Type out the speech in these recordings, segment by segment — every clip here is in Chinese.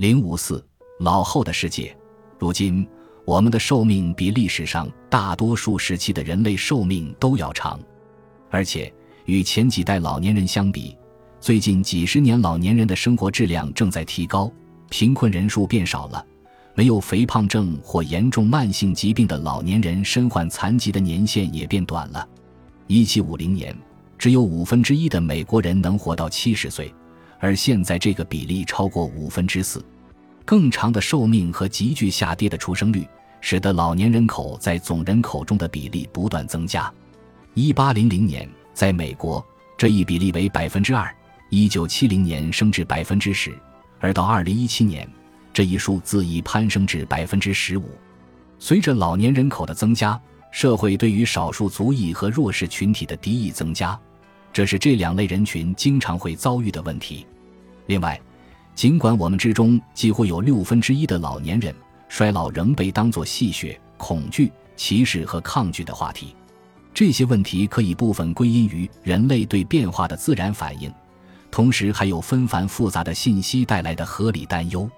零五四老后的世界，如今我们的寿命比历史上大多数时期的人类寿命都要长，而且与前几代老年人相比，最近几十年老年人的生活质量正在提高，贫困人数变少了，没有肥胖症或严重慢性疾病的老年人身患残疾的年限也变短了。一七五零年，只有五分之一的美国人能活到七十岁。而现在，这个比例超过五分之四，更长的寿命和急剧下跌的出生率，使得老年人口在总人口中的比例不断增加。一八零零年，在美国，这一比例为百分之二；一九七零年升至百分之十，而到二零一七年，这一数字已攀升至百分之十五。随着老年人口的增加，社会对于少数族裔和弱势群体的敌意增加。这是这两类人群经常会遭遇的问题。另外，尽管我们之中几乎有六分之一的老年人，衰老仍被当作戏谑、恐惧、歧视和抗拒的话题。这些问题可以部分归因于人类对变化的自然反应，同时还有纷繁复杂的信息带来的合理担忧。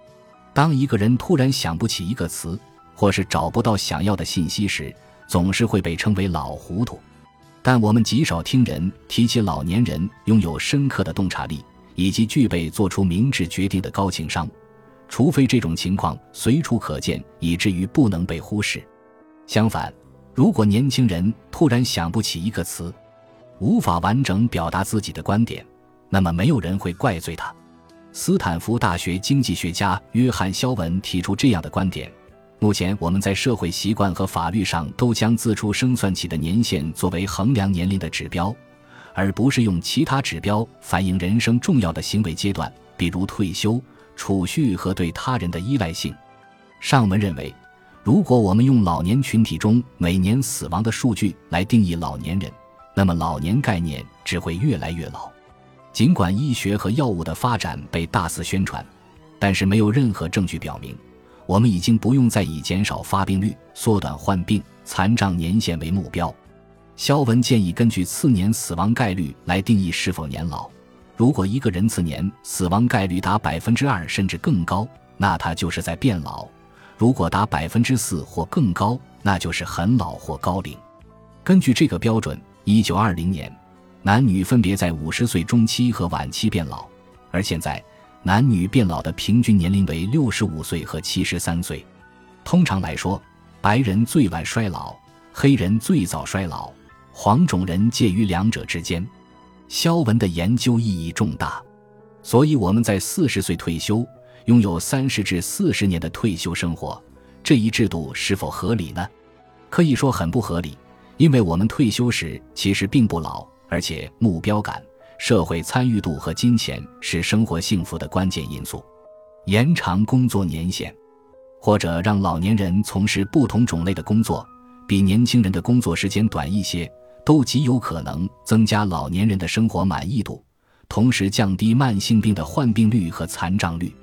当一个人突然想不起一个词，或是找不到想要的信息时，总是会被称为老糊涂。但我们极少听人提起老年人拥有深刻的洞察力，以及具备做出明智决定的高情商，除非这种情况随处可见，以至于不能被忽视。相反，如果年轻人突然想不起一个词，无法完整表达自己的观点，那么没有人会怪罪他。斯坦福大学经济学家约翰·肖文提出这样的观点。目前，我们在社会习惯和法律上都将自出生算起的年限作为衡量年龄的指标，而不是用其他指标反映人生重要的行为阶段，比如退休、储蓄和对他人的依赖性。上文认为，如果我们用老年群体中每年死亡的数据来定义老年人，那么老年概念只会越来越老。尽管医学和药物的发展被大肆宣传，但是没有任何证据表明。我们已经不用再以减少发病率、缩短患病、残障年限为目标。肖文建议根据次年死亡概率来定义是否年老。如果一个人次年死亡概率达百分之二甚至更高，那他就是在变老；如果达百分之四或更高，那就是很老或高龄。根据这个标准，一九二零年，男女分别在五十岁中期和晚期变老，而现在。男女变老的平均年龄为六十五岁和七十三岁。通常来说，白人最晚衰老，黑人最早衰老，黄种人介于两者之间。肖文的研究意义重大，所以我们在四十岁退休，拥有三十至四十年的退休生活。这一制度是否合理呢？可以说很不合理，因为我们退休时其实并不老，而且目标感。社会参与度和金钱是生活幸福的关键因素。延长工作年限，或者让老年人从事不同种类的工作，比年轻人的工作时间短一些，都极有可能增加老年人的生活满意度，同时降低慢性病的患病率和残障率。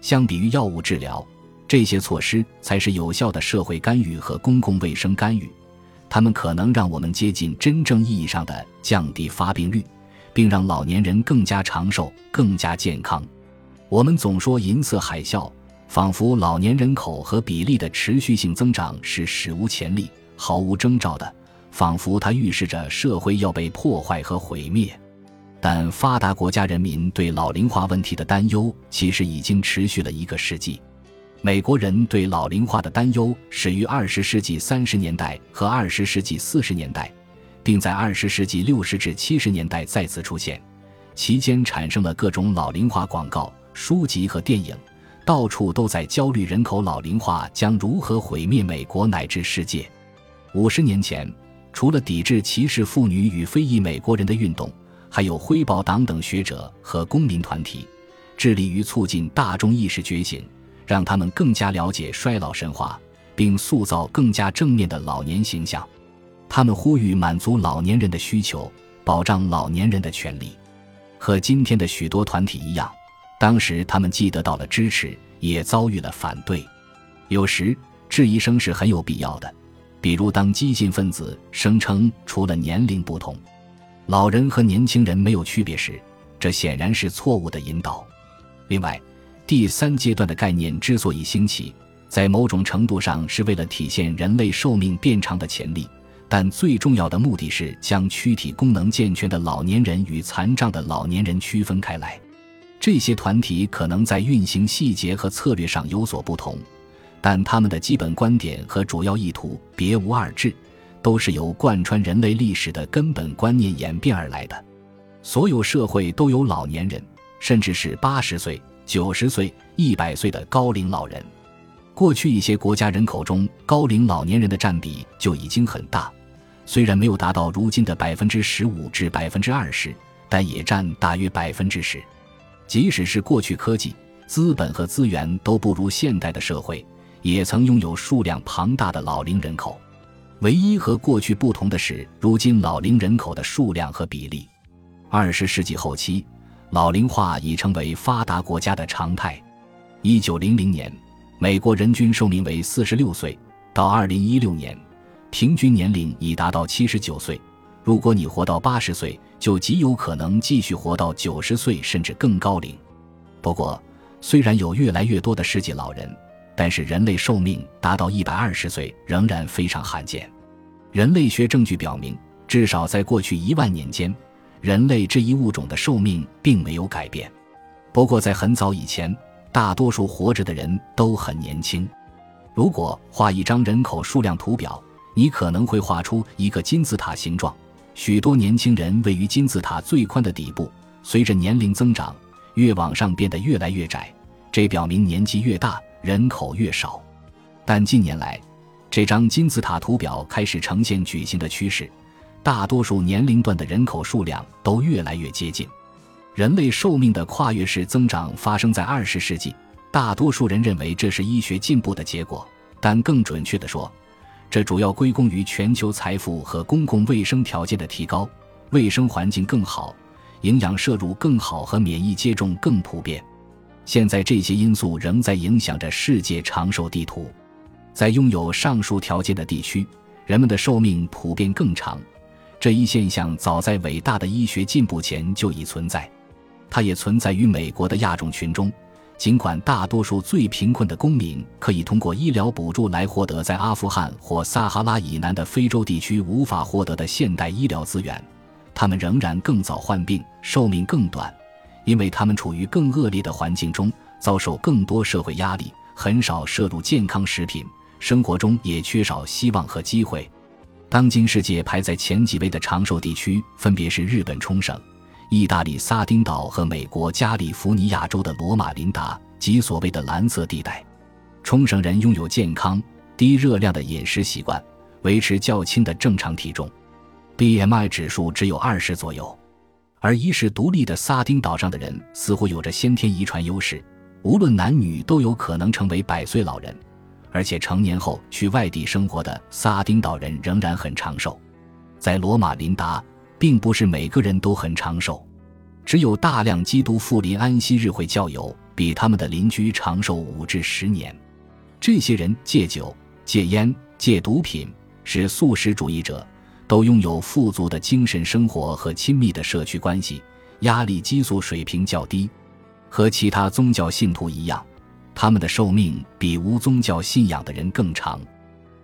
相比于药物治疗，这些措施才是有效的社会干预和公共卫生干预。它们可能让我们接近真正意义上的降低发病率。并让老年人更加长寿、更加健康。我们总说银色海啸，仿佛老年人口和比例的持续性增长是史无前例、毫无征兆的，仿佛它预示着社会要被破坏和毁灭。但发达国家人民对老龄化问题的担忧其实已经持续了一个世纪。美国人对老龄化的担忧始于二十世纪三十年代和二十世纪四十年代。并在二十世纪六十至七十年代再次出现，期间产生了各种老龄化广告、书籍和电影，到处都在焦虑人口老龄化将如何毁灭美国乃至世界。五十年前，除了抵制歧视妇女与非裔美国人的运动，还有辉宝党等学者和公民团体，致力于促进大众意识觉醒，让他们更加了解衰老神话，并塑造更加正面的老年形象。他们呼吁满足老年人的需求，保障老年人的权利。和今天的许多团体一样，当时他们既得到了支持，也遭遇了反对。有时质疑声是很有必要的，比如当激进分子声称除了年龄不同，老人和年轻人没有区别时，这显然是错误的引导。另外，第三阶段的概念之所以兴起，在某种程度上是为了体现人类寿命变长的潜力，但最重要的目的是将躯体功能健全的老年人与残障的老年人区分开来。这些团体可能在运行细节和策略上有所不同，但他们的基本观点和主要意图别无二致，都是由贯穿人类历史的根本观念演变而来的。所有社会都有老年人，甚至是八十岁。九十岁、一百岁的高龄老人，过去一些国家人口中高龄老年人的占比就已经很大，虽然没有达到如今的百分之十五至百分之二十，但也占大约百分之十。即使是过去科技、资本和资源都不如现代的社会，也曾拥有数量庞大的老龄人口。唯一和过去不同的是，如今老龄人口的数量和比例。二十世纪后期。老龄化已成为发达国家的常态。一九零零年，美国人均寿命为四十六岁，到二零一六年，平均年龄已达到七十九岁。如果你活到八十岁，就极有可能继续活到九十岁甚至更高龄。不过，虽然有越来越多的世纪老人，但是人类寿命达到一百二十岁仍然非常罕见。人类学证据表明，至少在过去一万年间。人类这一物种的寿命并没有改变，不过在很早以前，大多数活着的人都很年轻。如果画一张人口数量图表，你可能会画出一个金字塔形状，许多年轻人位于金字塔最宽的底部。随着年龄增长，越往上变得越来越窄，这表明年纪越大，人口越少。但近年来，这张金字塔图表开始呈现矩形的趋势。大多数年龄段的人口数量都越来越接近，人类寿命的跨越式增长发生在二十世纪。大多数人认为这是医学进步的结果，但更准确地说，这主要归功于全球财富和公共卫生条件的提高，卫生环境更好，营养摄入更好和免疫接种更普遍。现在这些因素仍在影响着世界长寿地图。在拥有上述条件的地区，人们的寿命普遍更长。这一现象早在伟大的医学进步前就已存在，它也存在于美国的亚种群中。尽管大多数最贫困的公民可以通过医疗补助来获得在阿富汗或撒哈拉以南的非洲地区无法获得的现代医疗资源，他们仍然更早患病，寿命更短，因为他们处于更恶劣的环境中，遭受更多社会压力，很少摄入健康食品，生活中也缺少希望和机会。当今世界排在前几位的长寿地区，分别是日本冲绳、意大利撒丁岛和美国加利福尼亚州的罗马琳达及所谓的蓝色地带。冲绳人拥有健康、低热量的饮食习惯，维持较轻的正常体重，BMI 指数只有二十左右。而一世独立的撒丁岛上的人似乎有着先天遗传优势，无论男女都有可能成为百岁老人。而且成年后去外地生活的撒丁岛人仍然很长寿，在罗马琳达，并不是每个人都很长寿，只有大量基督复临安息日会教友比他们的邻居长寿五至十年。这些人戒酒、戒烟、戒毒品，是素食主义者，都拥有富足的精神生活和亲密的社区关系，压力激素水平较低，和其他宗教信徒一样。他们的寿命比无宗教信仰的人更长。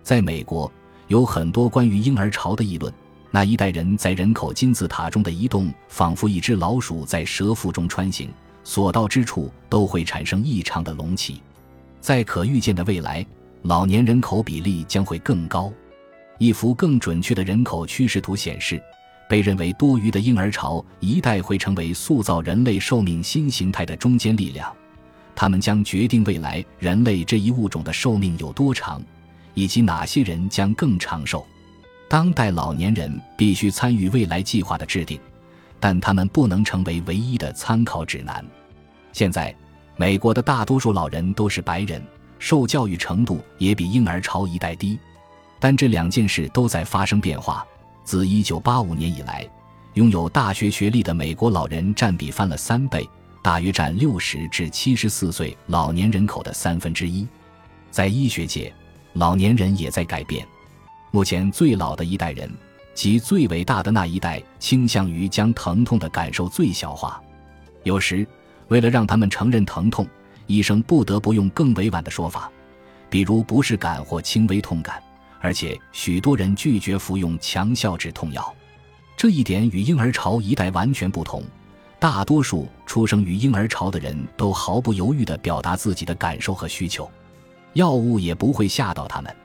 在美国，有很多关于婴儿潮的议论。那一代人在人口金字塔中的移动，仿佛一只老鼠在蛇腹中穿行，所到之处都会产生异常的隆起。在可预见的未来，老年人口比例将会更高。一幅更准确的人口趋势图显示，被认为多余的婴儿潮一代会成为塑造人类寿命新形态的中坚力量。他们将决定未来人类这一物种的寿命有多长，以及哪些人将更长寿。当代老年人必须参与未来计划的制定，但他们不能成为唯一的参考指南。现在，美国的大多数老人都是白人，受教育程度也比婴儿潮一代低。但这两件事都在发生变化。自1985年以来，拥有大学学历的美国老人占比翻了三倍。大约占六十至七十四岁老年人口的三分之一，在医学界，老年人也在改变。目前最老的一代人，即最伟大的那一代，倾向于将疼痛的感受最小化。有时，为了让他们承认疼痛，医生不得不用更委婉的说法，比如不适感或轻微痛感，而且许多人拒绝服用强效止痛药。这一点与婴儿潮一代完全不同。大多数出生于婴儿潮的人都毫不犹豫地表达自己的感受和需求，药物也不会吓到他们，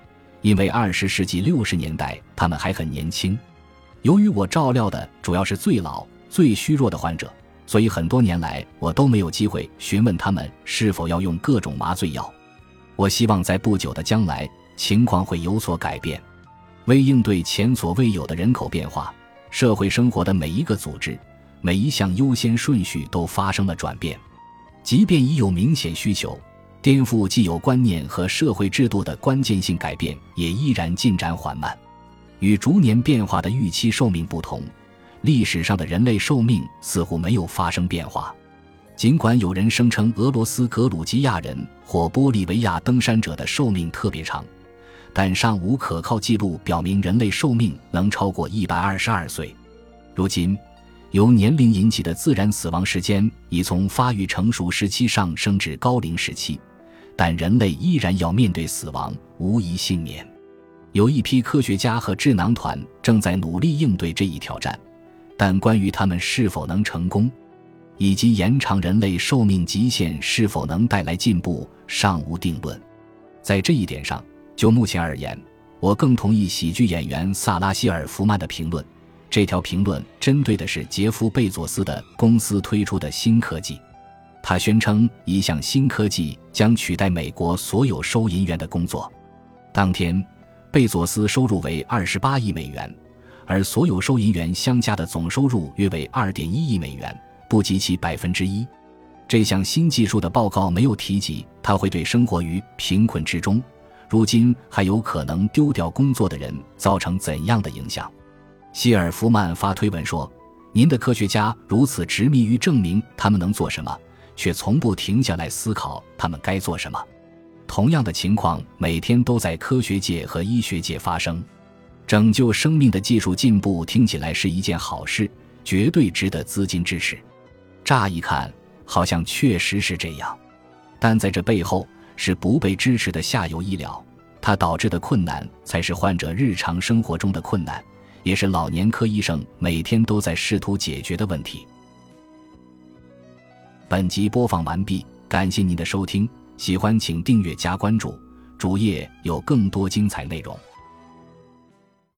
因为二十世纪六十年代他们还很年轻。由于我照料的主要是最老、最虚弱的患者，所以很多年来我都没有机会询问他们是否要用各种麻醉药。我希望在不久的将来情况会有所改变，为应对前所未有的人口变化，社会生活的每一个组织。每一项优先顺序都发生了转变，即便已有明显需求，颠覆既有观念和社会制度的关键性改变也依然进展缓慢。与逐年变化的预期寿命不同，历史上的人类寿命似乎没有发生变化。尽管有人声称俄罗斯格鲁吉亚人或玻利维亚登山者的寿命特别长，但尚无可靠记录表明人类寿命能超过一百二十二岁。如今。由年龄引起的自然死亡时间已从发育成熟时期上升至高龄时期，但人类依然要面对死亡，无一幸免。有一批科学家和智囊团正在努力应对这一挑战，但关于他们是否能成功，以及延长人类寿命极限是否能带来进步，尚无定论。在这一点上，就目前而言，我更同意喜剧演员萨拉希尔·福曼的评论。这条评论针对的是杰夫·贝佐斯的公司推出的新科技。他宣称，一项新科技将取代美国所有收银员的工作。当天，贝佐斯收入为二十八亿美元，而所有收银员相加的总收入约为二点一亿美元，不及其百分之一。这项新技术的报告没有提及它会对生活于贫困之中、如今还有可能丢掉工作的人造成怎样的影响。希尔夫曼发推文说：“您的科学家如此执迷于证明他们能做什么，却从不停下来思考他们该做什么。同样的情况每天都在科学界和医学界发生。拯救生命的技术进步听起来是一件好事，绝对值得资金支持。乍一看，好像确实是这样，但在这背后是不被支持的下游医疗，它导致的困难才是患者日常生活中的困难。”也是老年科医生每天都在试图解决的问题。本集播放完毕，感谢您的收听，喜欢请订阅加关注，主页有更多精彩内容。